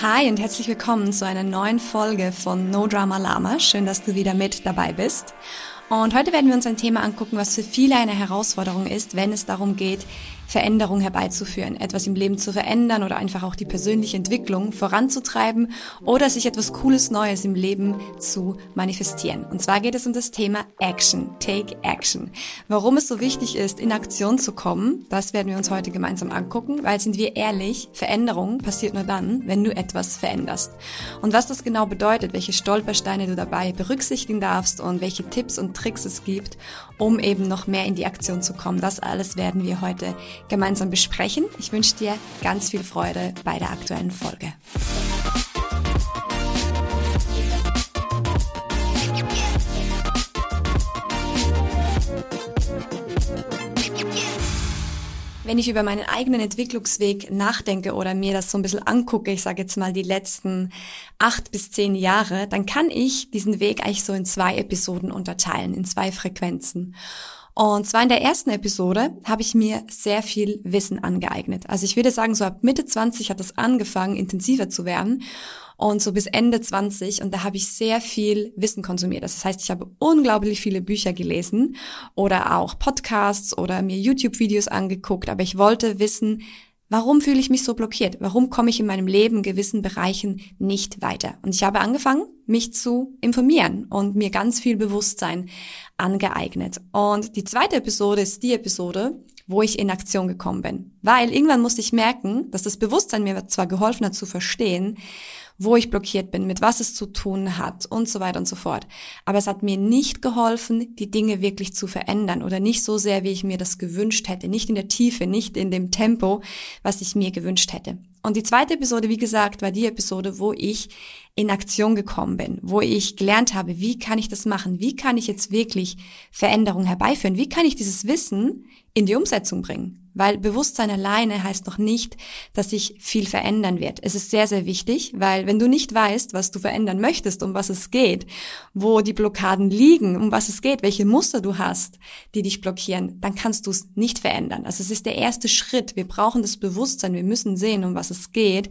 Hi und herzlich willkommen zu einer neuen Folge von No Drama Lama. Schön, dass du wieder mit dabei bist. Und heute werden wir uns ein Thema angucken, was für viele eine Herausforderung ist, wenn es darum geht, Veränderung herbeizuführen, etwas im Leben zu verändern oder einfach auch die persönliche Entwicklung voranzutreiben oder sich etwas Cooles Neues im Leben zu manifestieren. Und zwar geht es um das Thema Action, Take Action. Warum es so wichtig ist, in Aktion zu kommen, das werden wir uns heute gemeinsam angucken, weil sind wir ehrlich, Veränderung passiert nur dann, wenn du etwas veränderst. Und was das genau bedeutet, welche Stolpersteine du dabei berücksichtigen darfst und welche Tipps und Tricks es gibt, um eben noch mehr in die Aktion zu kommen, das alles werden wir heute gemeinsam besprechen. Ich wünsche dir ganz viel Freude bei der aktuellen Folge. wenn ich über meinen eigenen Entwicklungsweg nachdenke oder mir das so ein bisschen angucke, ich sage jetzt mal die letzten acht bis zehn Jahre, dann kann ich diesen Weg eigentlich so in zwei Episoden unterteilen, in zwei Frequenzen. Und zwar in der ersten Episode habe ich mir sehr viel Wissen angeeignet. Also ich würde sagen, so ab Mitte 20 hat das angefangen, intensiver zu werden und so bis Ende 20 und da habe ich sehr viel Wissen konsumiert. Das heißt, ich habe unglaublich viele Bücher gelesen oder auch Podcasts oder mir YouTube-Videos angeguckt, aber ich wollte wissen, Warum fühle ich mich so blockiert? Warum komme ich in meinem Leben in gewissen Bereichen nicht weiter? Und ich habe angefangen, mich zu informieren und mir ganz viel Bewusstsein angeeignet. Und die zweite Episode ist die Episode, wo ich in Aktion gekommen bin. Weil irgendwann musste ich merken, dass das Bewusstsein mir zwar geholfen hat zu verstehen, wo ich blockiert bin, mit was es zu tun hat und so weiter und so fort. Aber es hat mir nicht geholfen, die Dinge wirklich zu verändern oder nicht so sehr, wie ich mir das gewünscht hätte, nicht in der Tiefe, nicht in dem Tempo, was ich mir gewünscht hätte. Und die zweite Episode, wie gesagt, war die Episode, wo ich in Aktion gekommen bin, wo ich gelernt habe, wie kann ich das machen? Wie kann ich jetzt wirklich Veränderungen herbeiführen? Wie kann ich dieses Wissen in die Umsetzung bringen? Weil Bewusstsein alleine heißt noch nicht, dass sich viel verändern wird. Es ist sehr, sehr wichtig, weil wenn du nicht weißt, was du verändern möchtest, um was es geht, wo die Blockaden liegen, um was es geht, welche Muster du hast, die dich blockieren, dann kannst du es nicht verändern. Also es ist der erste Schritt. Wir brauchen das Bewusstsein. Wir müssen sehen, um was es geht,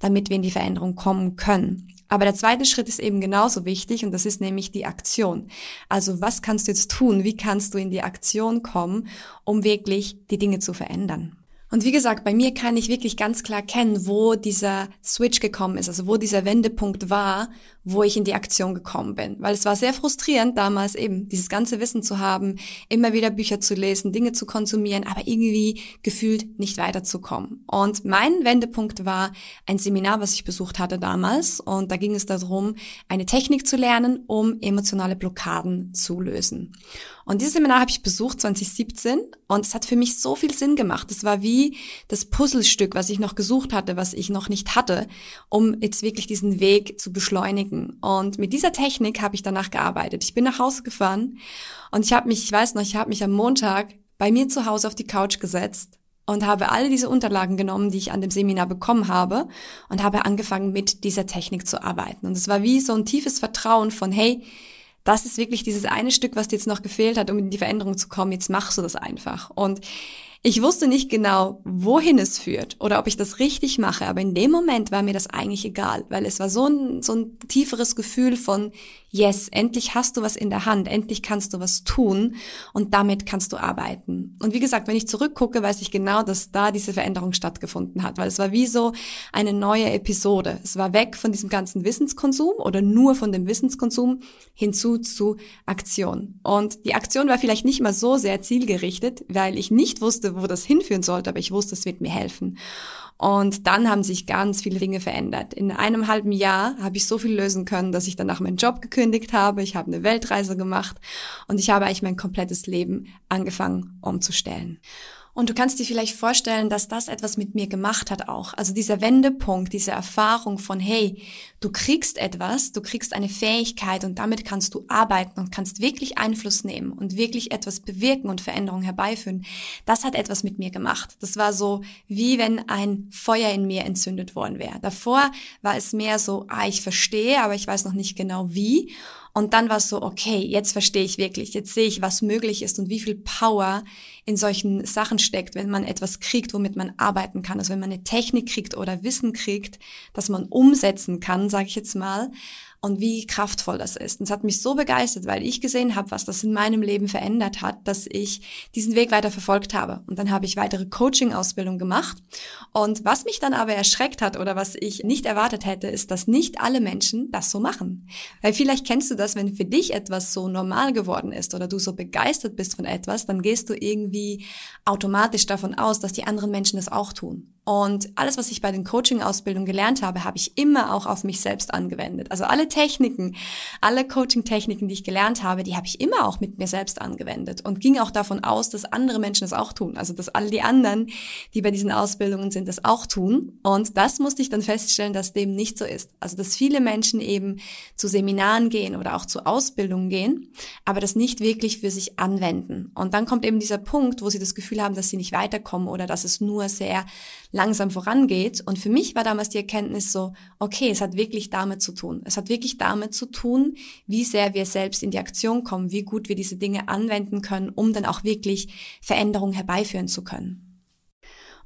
damit wir in die Veränderung kommen können. Aber der zweite Schritt ist eben genauso wichtig und das ist nämlich die Aktion. Also was kannst du jetzt tun? Wie kannst du in die Aktion kommen, um wirklich die Dinge zu verändern? Und wie gesagt, bei mir kann ich wirklich ganz klar kennen, wo dieser Switch gekommen ist, also wo dieser Wendepunkt war, wo ich in die Aktion gekommen bin. Weil es war sehr frustrierend damals eben, dieses ganze Wissen zu haben, immer wieder Bücher zu lesen, Dinge zu konsumieren, aber irgendwie gefühlt nicht weiterzukommen. Und mein Wendepunkt war ein Seminar, was ich besucht hatte damals. Und da ging es darum, eine Technik zu lernen, um emotionale Blockaden zu lösen. Und dieses Seminar habe ich besucht 2017 und es hat für mich so viel Sinn gemacht. Es war wie das Puzzlestück, was ich noch gesucht hatte, was ich noch nicht hatte, um jetzt wirklich diesen Weg zu beschleunigen. Und mit dieser Technik habe ich danach gearbeitet. Ich bin nach Hause gefahren und ich habe mich, ich weiß noch, ich habe mich am Montag bei mir zu Hause auf die Couch gesetzt und habe alle diese Unterlagen genommen, die ich an dem Seminar bekommen habe und habe angefangen mit dieser Technik zu arbeiten. Und es war wie so ein tiefes Vertrauen von, hey, das ist wirklich dieses eine Stück, was dir jetzt noch gefehlt hat, um in die Veränderung zu kommen. Jetzt machst du das einfach. Und ich wusste nicht genau, wohin es führt oder ob ich das richtig mache, aber in dem Moment war mir das eigentlich egal, weil es war so ein, so ein tieferes Gefühl von, yes, endlich hast du was in der Hand, endlich kannst du was tun und damit kannst du arbeiten. Und wie gesagt, wenn ich zurückgucke, weiß ich genau, dass da diese Veränderung stattgefunden hat, weil es war wie so eine neue Episode. Es war weg von diesem ganzen Wissenskonsum oder nur von dem Wissenskonsum hinzu zu Aktion. Und die Aktion war vielleicht nicht mal so sehr zielgerichtet, weil ich nicht wusste, wo das hinführen sollte, aber ich wusste, es wird mir helfen. Und dann haben sich ganz viele Dinge verändert. In einem halben Jahr habe ich so viel lösen können, dass ich danach meinen Job gekündigt habe. Ich habe eine Weltreise gemacht und ich habe eigentlich mein komplettes Leben angefangen umzustellen. Und du kannst dir vielleicht vorstellen, dass das etwas mit mir gemacht hat auch. Also dieser Wendepunkt, diese Erfahrung von, hey, du kriegst etwas, du kriegst eine Fähigkeit und damit kannst du arbeiten und kannst wirklich Einfluss nehmen und wirklich etwas bewirken und Veränderungen herbeiführen. Das hat etwas mit mir gemacht. Das war so, wie wenn ein Feuer in mir entzündet worden wäre. Davor war es mehr so, ah, ich verstehe, aber ich weiß noch nicht genau wie. Und dann war es so, okay, jetzt verstehe ich wirklich, jetzt sehe ich, was möglich ist und wie viel Power in solchen Sachen steckt, wenn man etwas kriegt, womit man arbeiten kann. Also wenn man eine Technik kriegt oder Wissen kriegt, das man umsetzen kann, sage ich jetzt mal und wie kraftvoll das ist. Und es hat mich so begeistert, weil ich gesehen habe, was das in meinem Leben verändert hat, dass ich diesen Weg weiter verfolgt habe. Und dann habe ich weitere Coaching-Ausbildung gemacht. Und was mich dann aber erschreckt hat oder was ich nicht erwartet hätte, ist, dass nicht alle Menschen das so machen. Weil vielleicht kennst du das, wenn für dich etwas so normal geworden ist oder du so begeistert bist von etwas, dann gehst du irgendwie automatisch davon aus, dass die anderen Menschen das auch tun. Und alles, was ich bei den Coaching-Ausbildungen gelernt habe, habe ich immer auch auf mich selbst angewendet. Also alle Techniken, alle Coaching-Techniken, die ich gelernt habe, die habe ich immer auch mit mir selbst angewendet und ging auch davon aus, dass andere Menschen es auch tun. Also dass alle die anderen, die bei diesen Ausbildungen sind, das auch tun. Und das musste ich dann feststellen, dass dem nicht so ist. Also dass viele Menschen eben zu Seminaren gehen oder auch zu Ausbildungen gehen, aber das nicht wirklich für sich anwenden. Und dann kommt eben dieser Punkt, wo sie das Gefühl haben, dass sie nicht weiterkommen oder dass es nur sehr langsam vorangeht. Und für mich war damals die Erkenntnis so, okay, es hat wirklich damit zu tun. Es hat wirklich damit zu tun, wie sehr wir selbst in die Aktion kommen, wie gut wir diese Dinge anwenden können, um dann auch wirklich Veränderungen herbeiführen zu können.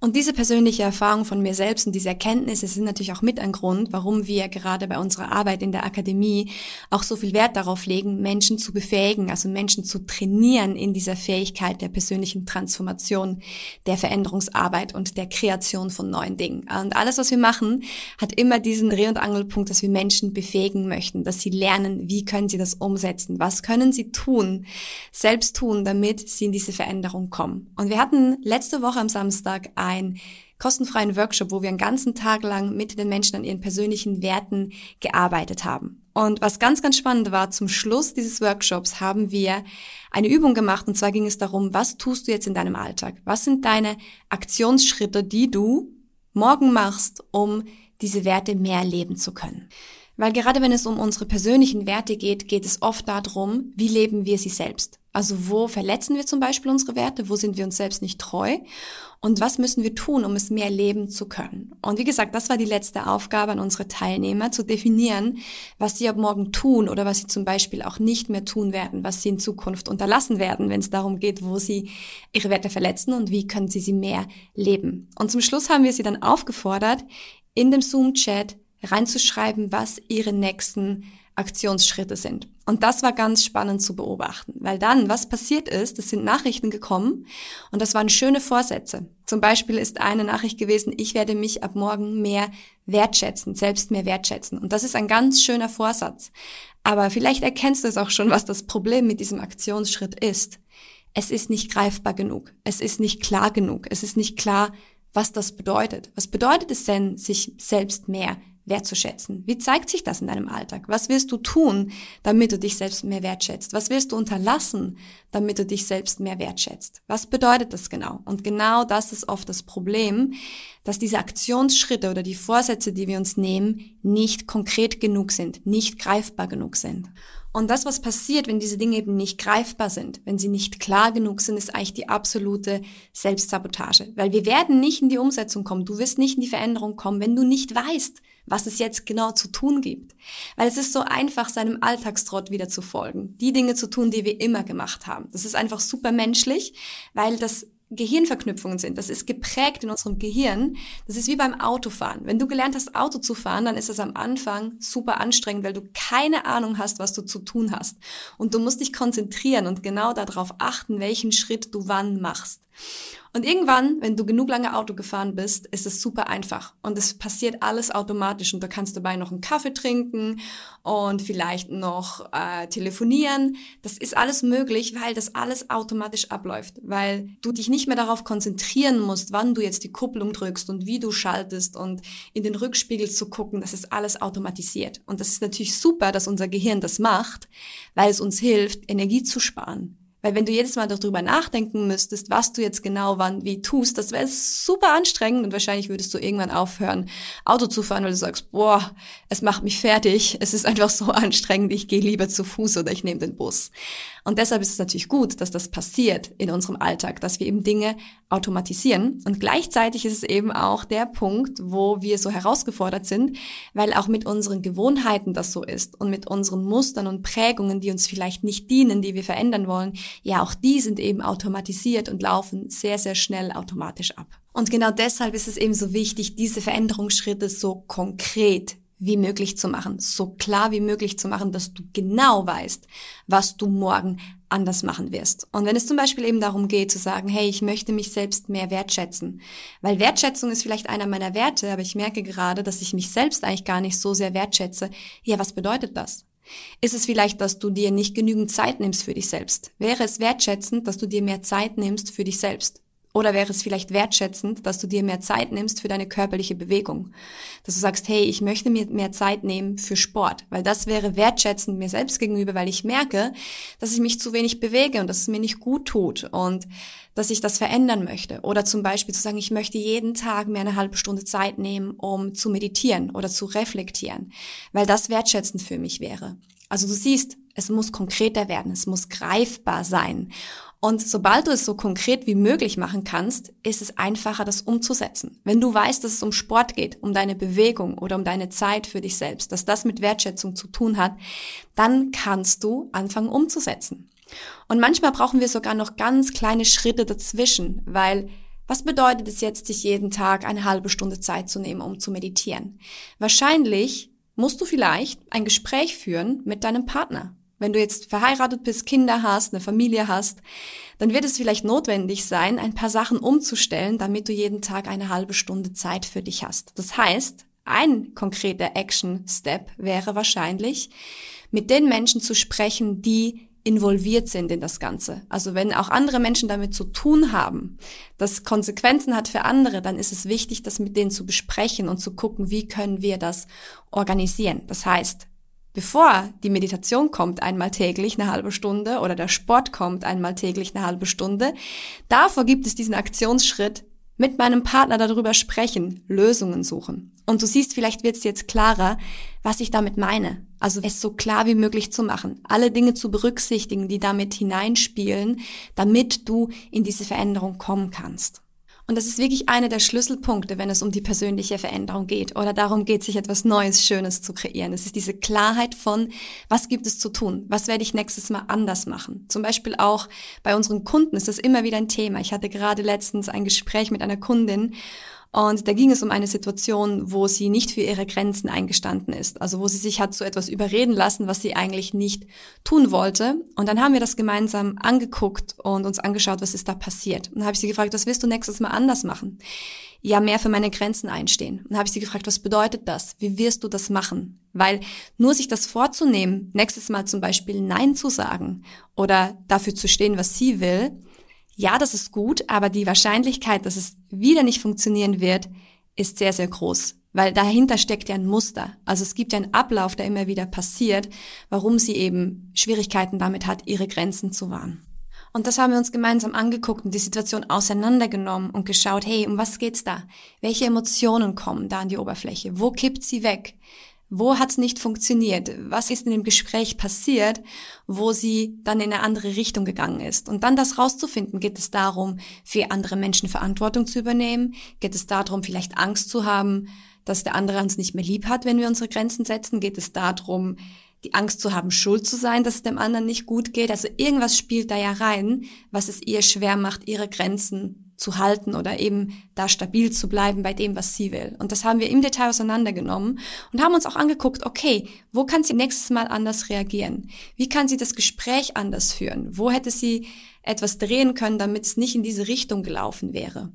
Und diese persönliche Erfahrung von mir selbst und diese Erkenntnisse sind natürlich auch mit ein Grund, warum wir gerade bei unserer Arbeit in der Akademie auch so viel Wert darauf legen, Menschen zu befähigen, also Menschen zu trainieren in dieser Fähigkeit der persönlichen Transformation, der Veränderungsarbeit und der Kreation von neuen Dingen. Und alles, was wir machen, hat immer diesen Dreh- und Angelpunkt, dass wir Menschen befähigen möchten, dass sie lernen, wie können sie das umsetzen, was können sie tun, selbst tun, damit sie in diese Veränderung kommen. Und wir hatten letzte Woche am Samstag einen kostenfreien Workshop, wo wir einen ganzen Tag lang mit den Menschen an ihren persönlichen Werten gearbeitet haben. Und was ganz, ganz spannend war, zum Schluss dieses Workshops haben wir eine Übung gemacht und zwar ging es darum, was tust du jetzt in deinem Alltag? Was sind deine Aktionsschritte, die du morgen machst, um diese Werte mehr leben zu können? Weil gerade wenn es um unsere persönlichen Werte geht, geht es oft darum, wie leben wir sie selbst. Also wo verletzen wir zum Beispiel unsere Werte, wo sind wir uns selbst nicht treu und was müssen wir tun, um es mehr leben zu können. Und wie gesagt, das war die letzte Aufgabe an unsere Teilnehmer, zu definieren, was sie ab morgen tun oder was sie zum Beispiel auch nicht mehr tun werden, was sie in Zukunft unterlassen werden, wenn es darum geht, wo sie ihre Werte verletzen und wie können sie sie mehr leben. Und zum Schluss haben wir sie dann aufgefordert, in dem Zoom-Chat reinzuschreiben, was ihre nächsten Aktionsschritte sind. Und das war ganz spannend zu beobachten, weil dann, was passiert ist, es sind Nachrichten gekommen und das waren schöne Vorsätze. Zum Beispiel ist eine Nachricht gewesen, ich werde mich ab morgen mehr wertschätzen, selbst mehr wertschätzen. Und das ist ein ganz schöner Vorsatz. Aber vielleicht erkennst du es auch schon, was das Problem mit diesem Aktionsschritt ist. Es ist nicht greifbar genug. Es ist nicht klar genug. Es ist nicht klar, was das bedeutet. Was bedeutet es denn, sich selbst mehr wertzuschätzen? Wie zeigt sich das in deinem Alltag? Was wirst du tun, damit du dich selbst mehr wertschätzt? Was wirst du unterlassen, damit du dich selbst mehr wertschätzt? Was bedeutet das genau? Und genau das ist oft das Problem, dass diese Aktionsschritte oder die Vorsätze, die wir uns nehmen, nicht konkret genug sind, nicht greifbar genug sind. Und das, was passiert, wenn diese Dinge eben nicht greifbar sind, wenn sie nicht klar genug sind, ist eigentlich die absolute Selbstsabotage. Weil wir werden nicht in die Umsetzung kommen, du wirst nicht in die Veränderung kommen, wenn du nicht weißt, was es jetzt genau zu tun gibt. Weil es ist so einfach, seinem Alltagstrott wieder zu folgen. Die Dinge zu tun, die wir immer gemacht haben. Das ist einfach super menschlich, weil das Gehirnverknüpfungen sind. Das ist geprägt in unserem Gehirn. Das ist wie beim Autofahren. Wenn du gelernt hast, Auto zu fahren, dann ist es am Anfang super anstrengend, weil du keine Ahnung hast, was du zu tun hast. Und du musst dich konzentrieren und genau darauf achten, welchen Schritt du wann machst. Und irgendwann, wenn du genug lange Auto gefahren bist, ist es super einfach. Und es passiert alles automatisch. Und du kannst dabei noch einen Kaffee trinken und vielleicht noch äh, telefonieren. Das ist alles möglich, weil das alles automatisch abläuft, weil du dich nicht mehr darauf konzentrieren musst, wann du jetzt die Kupplung drückst und wie du schaltest und in den Rückspiegel zu gucken. Das ist alles automatisiert. Und das ist natürlich super, dass unser Gehirn das macht, weil es uns hilft, Energie zu sparen Weil wenn du jedes Mal darüber nachdenken müsstest, was du jetzt genau wann wie tust, das wäre super anstrengend und wahrscheinlich würdest du irgendwann aufhören, Auto zu fahren, weil du sagst, boah, es macht mich fertig, es ist einfach so anstrengend, ich gehe lieber zu Fuß oder ich nehme den Bus. Und deshalb ist es natürlich gut, dass das passiert in unserem Alltag, dass wir eben Dinge automatisieren. Und gleichzeitig ist es eben auch der Punkt, wo wir so herausgefordert sind, weil auch mit unseren Gewohnheiten das so ist und mit unseren Mustern und Prägungen, die uns vielleicht nicht dienen, die wir verändern wollen, ja, auch die sind eben automatisiert und laufen sehr, sehr schnell automatisch ab. Und genau deshalb ist es eben so wichtig, diese Veränderungsschritte so konkret wie möglich zu machen, so klar wie möglich zu machen, dass du genau weißt, was du morgen anders machen wirst. Und wenn es zum Beispiel eben darum geht zu sagen, hey, ich möchte mich selbst mehr wertschätzen, weil Wertschätzung ist vielleicht einer meiner Werte, aber ich merke gerade, dass ich mich selbst eigentlich gar nicht so sehr wertschätze. Ja, was bedeutet das? Ist es vielleicht, dass du dir nicht genügend Zeit nimmst für dich selbst? Wäre es wertschätzend, dass du dir mehr Zeit nimmst für dich selbst? Oder wäre es vielleicht wertschätzend, dass du dir mehr Zeit nimmst für deine körperliche Bewegung? Dass du sagst, hey, ich möchte mir mehr Zeit nehmen für Sport, weil das wäre wertschätzend mir selbst gegenüber, weil ich merke, dass ich mich zu wenig bewege und dass es mir nicht gut tut und dass ich das verändern möchte. Oder zum Beispiel zu sagen, ich möchte jeden Tag mir eine halbe Stunde Zeit nehmen, um zu meditieren oder zu reflektieren, weil das wertschätzend für mich wäre. Also du siehst, es muss konkreter werden, es muss greifbar sein. Und sobald du es so konkret wie möglich machen kannst, ist es einfacher, das umzusetzen. Wenn du weißt, dass es um Sport geht, um deine Bewegung oder um deine Zeit für dich selbst, dass das mit Wertschätzung zu tun hat, dann kannst du anfangen umzusetzen. Und manchmal brauchen wir sogar noch ganz kleine Schritte dazwischen, weil was bedeutet es jetzt, sich jeden Tag eine halbe Stunde Zeit zu nehmen, um zu meditieren? Wahrscheinlich musst du vielleicht ein Gespräch führen mit deinem Partner wenn du jetzt verheiratet bist, Kinder hast, eine Familie hast, dann wird es vielleicht notwendig sein, ein paar Sachen umzustellen, damit du jeden Tag eine halbe Stunde Zeit für dich hast. Das heißt, ein konkreter Action-Step wäre wahrscheinlich, mit den Menschen zu sprechen, die involviert sind in das Ganze. Also wenn auch andere Menschen damit zu tun haben, das Konsequenzen hat für andere, dann ist es wichtig, das mit denen zu besprechen und zu gucken, wie können wir das organisieren. Das heißt, Bevor die Meditation kommt einmal täglich eine halbe Stunde oder der Sport kommt einmal täglich eine halbe Stunde, davor gibt es diesen Aktionsschritt, mit meinem Partner darüber sprechen, Lösungen suchen. Und du siehst, vielleicht wird es jetzt klarer, was ich damit meine. Also es so klar wie möglich zu machen, alle Dinge zu berücksichtigen, die damit hineinspielen, damit du in diese Veränderung kommen kannst. Und das ist wirklich einer der Schlüsselpunkte, wenn es um die persönliche Veränderung geht oder darum geht, sich etwas Neues, Schönes zu kreieren. Es ist diese Klarheit von, was gibt es zu tun? Was werde ich nächstes Mal anders machen? Zum Beispiel auch bei unseren Kunden ist das immer wieder ein Thema. Ich hatte gerade letztens ein Gespräch mit einer Kundin und da ging es um eine Situation, wo sie nicht für ihre Grenzen eingestanden ist. Also wo sie sich hat zu etwas überreden lassen, was sie eigentlich nicht tun wollte. Und dann haben wir das gemeinsam angeguckt und uns angeschaut, was ist da passiert. Und dann habe ich sie gefragt, was willst du nächstes Mal anders machen? Ja, mehr für meine Grenzen einstehen. Und dann habe ich sie gefragt, was bedeutet das? Wie wirst du das machen? Weil nur sich das vorzunehmen, nächstes Mal zum Beispiel Nein zu sagen oder dafür zu stehen, was sie will, ja, das ist gut, aber die Wahrscheinlichkeit, dass es wieder nicht funktionieren wird, ist sehr, sehr groß. Weil dahinter steckt ja ein Muster. Also es gibt ja einen Ablauf, der immer wieder passiert, warum sie eben Schwierigkeiten damit hat, ihre Grenzen zu wahren. Und das haben wir uns gemeinsam angeguckt und die Situation auseinandergenommen und geschaut, hey, um was geht's da? Welche Emotionen kommen da an die Oberfläche? Wo kippt sie weg? Wo hat es nicht funktioniert? Was ist in dem Gespräch passiert, wo sie dann in eine andere Richtung gegangen ist? Und dann das rauszufinden, geht es darum, für andere Menschen Verantwortung zu übernehmen? Geht es darum, vielleicht Angst zu haben, dass der andere uns nicht mehr lieb hat, wenn wir unsere Grenzen setzen? Geht es darum, die Angst zu haben, schuld zu sein, dass es dem anderen nicht gut geht? Also irgendwas spielt da ja rein, was es ihr schwer macht, ihre Grenzen zu halten oder eben da stabil zu bleiben bei dem, was sie will. Und das haben wir im Detail auseinandergenommen und haben uns auch angeguckt, okay, wo kann sie nächstes Mal anders reagieren? Wie kann sie das Gespräch anders führen? Wo hätte sie etwas drehen können, damit es nicht in diese Richtung gelaufen wäre?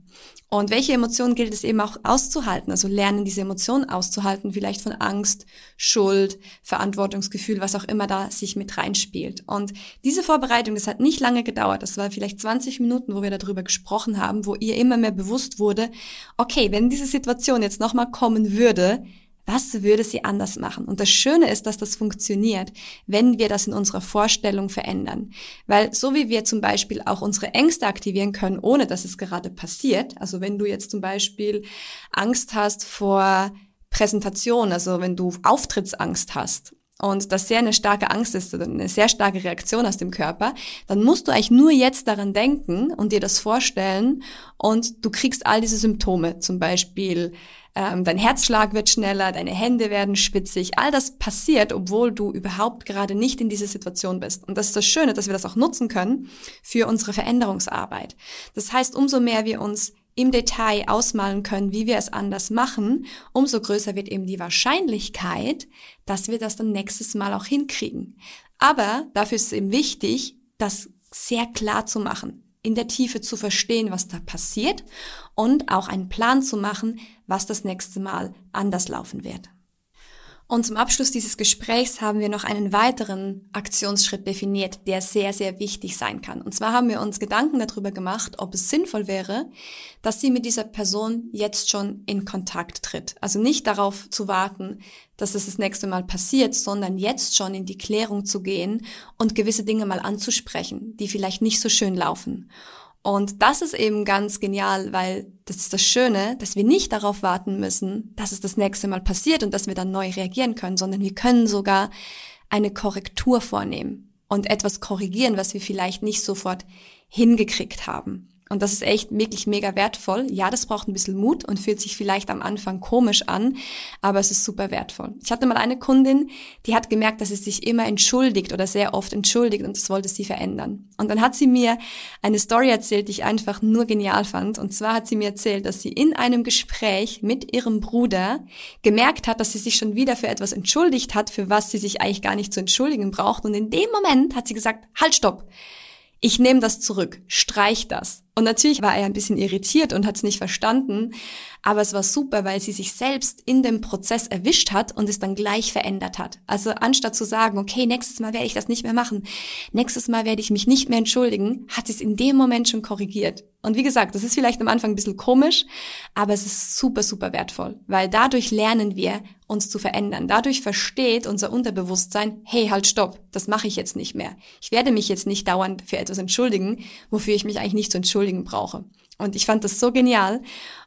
Und welche Emotionen gilt es eben auch auszuhalten? Also lernen, diese Emotionen auszuhalten, vielleicht von Angst, Schuld, Verantwortungsgefühl, was auch immer da sich mit reinspielt. Und diese Vorbereitung, das hat nicht lange gedauert. Das war vielleicht 20 Minuten, wo wir darüber gesprochen haben, wo ihr immer mehr bewusst wurde, okay, wenn diese Situation jetzt nochmal kommen würde, Was würde sie anders machen? Und das Schöne ist, dass das funktioniert, wenn wir das in unserer Vorstellung verändern. Weil so wie wir zum Beispiel auch unsere Ängste aktivieren können, ohne dass es gerade passiert, also wenn du jetzt zum Beispiel Angst hast vor Präsentation, also wenn du Auftrittsangst hast und das sehr eine starke Angst ist eine sehr starke Reaktion aus dem Körper, dann musst du eigentlich nur jetzt daran denken und dir das vorstellen und du kriegst all diese Symptome, zum Beispiel ähm, dein Herzschlag wird schneller, deine Hände werden spitzig, all das passiert, obwohl du überhaupt gerade nicht in dieser Situation bist. Und das ist das Schöne, dass wir das auch nutzen können für unsere Veränderungsarbeit. Das heißt, umso mehr wir uns im Detail ausmalen können, wie wir es anders machen, umso größer wird eben die Wahrscheinlichkeit, dass wir das dann nächstes Mal auch hinkriegen. Aber dafür ist es eben wichtig, das sehr klar zu machen, in der Tiefe zu verstehen, was da passiert und auch einen Plan zu machen, was das nächste Mal anders laufen wird. Und zum Abschluss dieses Gesprächs haben wir noch einen weiteren Aktionsschritt definiert, der sehr, sehr wichtig sein kann. Und zwar haben wir uns Gedanken darüber gemacht, ob es sinnvoll wäre, dass sie mit dieser Person jetzt schon in Kontakt tritt. Also nicht darauf zu warten, dass es das nächste Mal passiert, sondern jetzt schon in die Klärung zu gehen und gewisse Dinge mal anzusprechen, die vielleicht nicht so schön laufen. Und das ist eben ganz genial, weil das ist das Schöne, dass wir nicht darauf warten müssen, dass es das nächste Mal passiert und dass wir dann neu reagieren können, sondern wir können sogar eine Korrektur vornehmen und etwas korrigieren, was wir vielleicht nicht sofort hingekriegt haben. Und das ist echt wirklich mega wertvoll. Ja, das braucht ein bisschen Mut und fühlt sich vielleicht am Anfang komisch an, aber es ist super wertvoll. Ich hatte mal eine Kundin, die hat gemerkt, dass sie sich immer entschuldigt oder sehr oft entschuldigt und das wollte sie verändern. Und dann hat sie mir eine Story erzählt, die ich einfach nur genial fand. Und zwar hat sie mir erzählt, dass sie in einem Gespräch mit ihrem Bruder gemerkt hat, dass sie sich schon wieder für etwas entschuldigt hat, für was sie sich eigentlich gar nicht zu entschuldigen braucht. Und in dem Moment hat sie gesagt, halt, stopp ich nehme das zurück, streich das. Und natürlich war er ein bisschen irritiert und hat es nicht verstanden, aber es war super, weil sie sich selbst in dem Prozess erwischt hat und es dann gleich verändert hat. Also anstatt zu sagen, okay, nächstes Mal werde ich das nicht mehr machen, nächstes Mal werde ich mich nicht mehr entschuldigen, hat sie es in dem Moment schon korrigiert. Und wie gesagt, das ist vielleicht am Anfang ein bisschen komisch, aber es ist super, super wertvoll, weil dadurch lernen wir, uns zu verändern. Dadurch versteht unser Unterbewusstsein, hey, halt, stopp, das mache ich jetzt nicht mehr. Ich werde mich jetzt nicht dauernd für etwas entschuldigen, wofür ich mich eigentlich nicht zu entschuldigen brauche. Und ich fand das so genial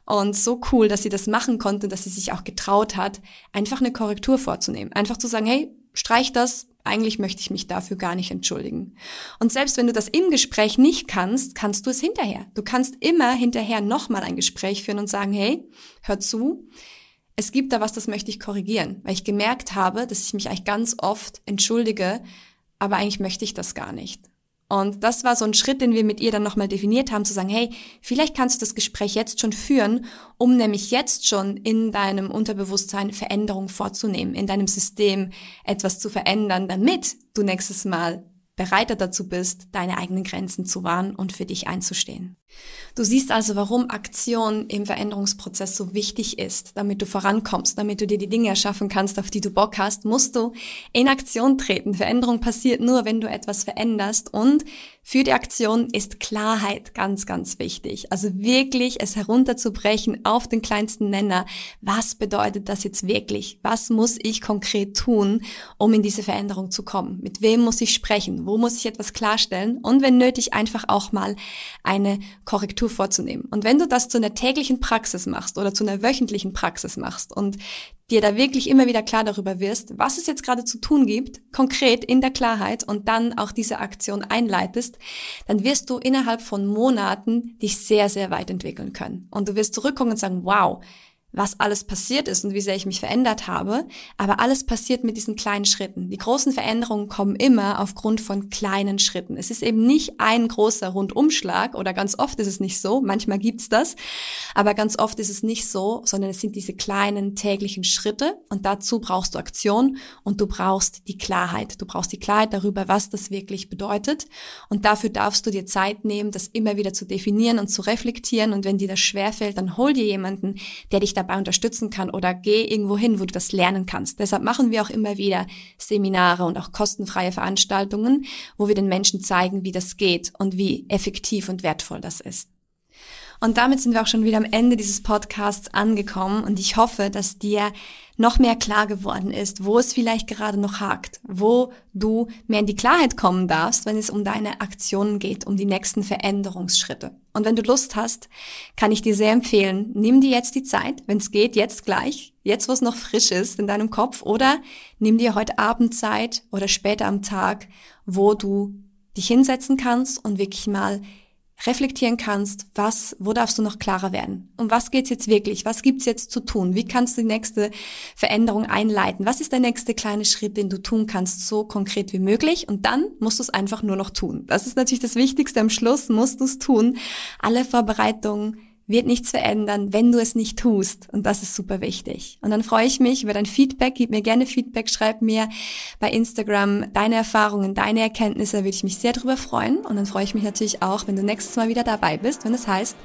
und so cool, dass sie das machen konnte, dass sie sich auch getraut hat, einfach eine Korrektur vorzunehmen. Einfach zu sagen, hey, streich das, eigentlich möchte ich mich dafür gar nicht entschuldigen. Und selbst wenn du das im Gespräch nicht kannst, kannst du es hinterher. Du kannst immer hinterher nochmal ein Gespräch führen und sagen, hey, hör zu, es gibt da was, das möchte ich korrigieren, weil ich gemerkt habe, dass ich mich eigentlich ganz oft entschuldige, aber eigentlich möchte ich das gar nicht. Und das war so ein Schritt, den wir mit ihr dann nochmal definiert haben, zu sagen, hey, vielleicht kannst du das Gespräch jetzt schon führen, um nämlich jetzt schon in deinem Unterbewusstsein Veränderung vorzunehmen, in deinem System etwas zu verändern, damit du nächstes Mal bereiter dazu bist, deine eigenen Grenzen zu wahren und für dich einzustehen. Du siehst also, warum Aktion im Veränderungsprozess so wichtig ist. Damit du vorankommst, damit du dir die Dinge erschaffen kannst, auf die du Bock hast, musst du in Aktion treten. Veränderung passiert nur, wenn du etwas veränderst und für die Aktion ist Klarheit ganz, ganz wichtig. Also wirklich es herunterzubrechen auf den kleinsten Nenner. Was bedeutet das jetzt wirklich? Was muss ich konkret tun, um in diese Veränderung zu kommen? Mit wem muss ich sprechen? Wo muss ich etwas klarstellen? Und wenn nötig, einfach auch mal eine Korrektur vorzunehmen. Und wenn du das zu einer täglichen Praxis machst oder zu einer wöchentlichen Praxis machst und dir da wirklich immer wieder klar darüber wirst, was es jetzt gerade zu tun gibt, konkret in der Klarheit und dann auch diese Aktion einleitest, dann wirst du innerhalb von Monaten dich sehr, sehr weit entwickeln können. Und du wirst zurückkommen und sagen, wow, was alles passiert ist und wie sehr ich mich verändert habe. Aber alles passiert mit diesen kleinen Schritten. Die großen Veränderungen kommen immer aufgrund von kleinen Schritten. Es ist eben nicht ein großer Rundumschlag oder ganz oft ist es nicht so. Manchmal gibt's das. Aber ganz oft ist es nicht so, sondern es sind diese kleinen täglichen Schritte und dazu brauchst du Aktion und du brauchst die Klarheit. Du brauchst die Klarheit darüber, was das wirklich bedeutet. Und dafür darfst du dir Zeit nehmen, das immer wieder zu definieren und zu reflektieren. Und wenn dir das schwerfällt, dann hol dir jemanden, der dich dabei unterstützen kann oder geh irgendwo hin, wo du das lernen kannst. Deshalb machen wir auch immer wieder Seminare und auch kostenfreie Veranstaltungen, wo wir den Menschen zeigen, wie das geht und wie effektiv und wertvoll das ist. Und damit sind wir auch schon wieder am Ende dieses Podcasts angekommen und ich hoffe, dass dir noch mehr klar geworden ist, wo es vielleicht gerade noch hakt, wo du mehr in die Klarheit kommen darfst, wenn es um deine Aktionen geht, um die nächsten Veränderungsschritte. Und wenn du Lust hast, kann ich dir sehr empfehlen, nimm dir jetzt die Zeit, wenn es geht, jetzt gleich, jetzt wo es noch frisch ist in deinem Kopf, oder nimm dir heute Abend Zeit oder später am Tag, wo du dich hinsetzen kannst und wirklich mal reflektieren kannst, was, wo darfst du noch klarer werden? Um was geht's jetzt wirklich? Was gibt's jetzt zu tun? Wie kannst du die nächste Veränderung einleiten? Was ist der nächste kleine Schritt, den du tun kannst, so konkret wie möglich? Und dann musst du es einfach nur noch tun. Das ist natürlich das Wichtigste. Am Schluss musst du es tun. Alle Vorbereitungen wird nichts verändern, wenn du es nicht tust. Und das ist super wichtig. Und dann freue ich mich über dein Feedback. Gib mir gerne Feedback. Schreib mir bei Instagram deine Erfahrungen, deine Erkenntnisse. Würde ich mich sehr darüber freuen. Und dann freue ich mich natürlich auch, wenn du nächstes Mal wieder dabei bist, wenn es heißt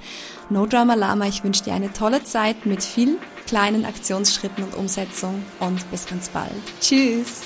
No Drama Lama. Ich wünsche dir eine tolle Zeit mit viel kleinen Aktionsschritten und Umsetzung. Und bis ganz bald. Tschüss.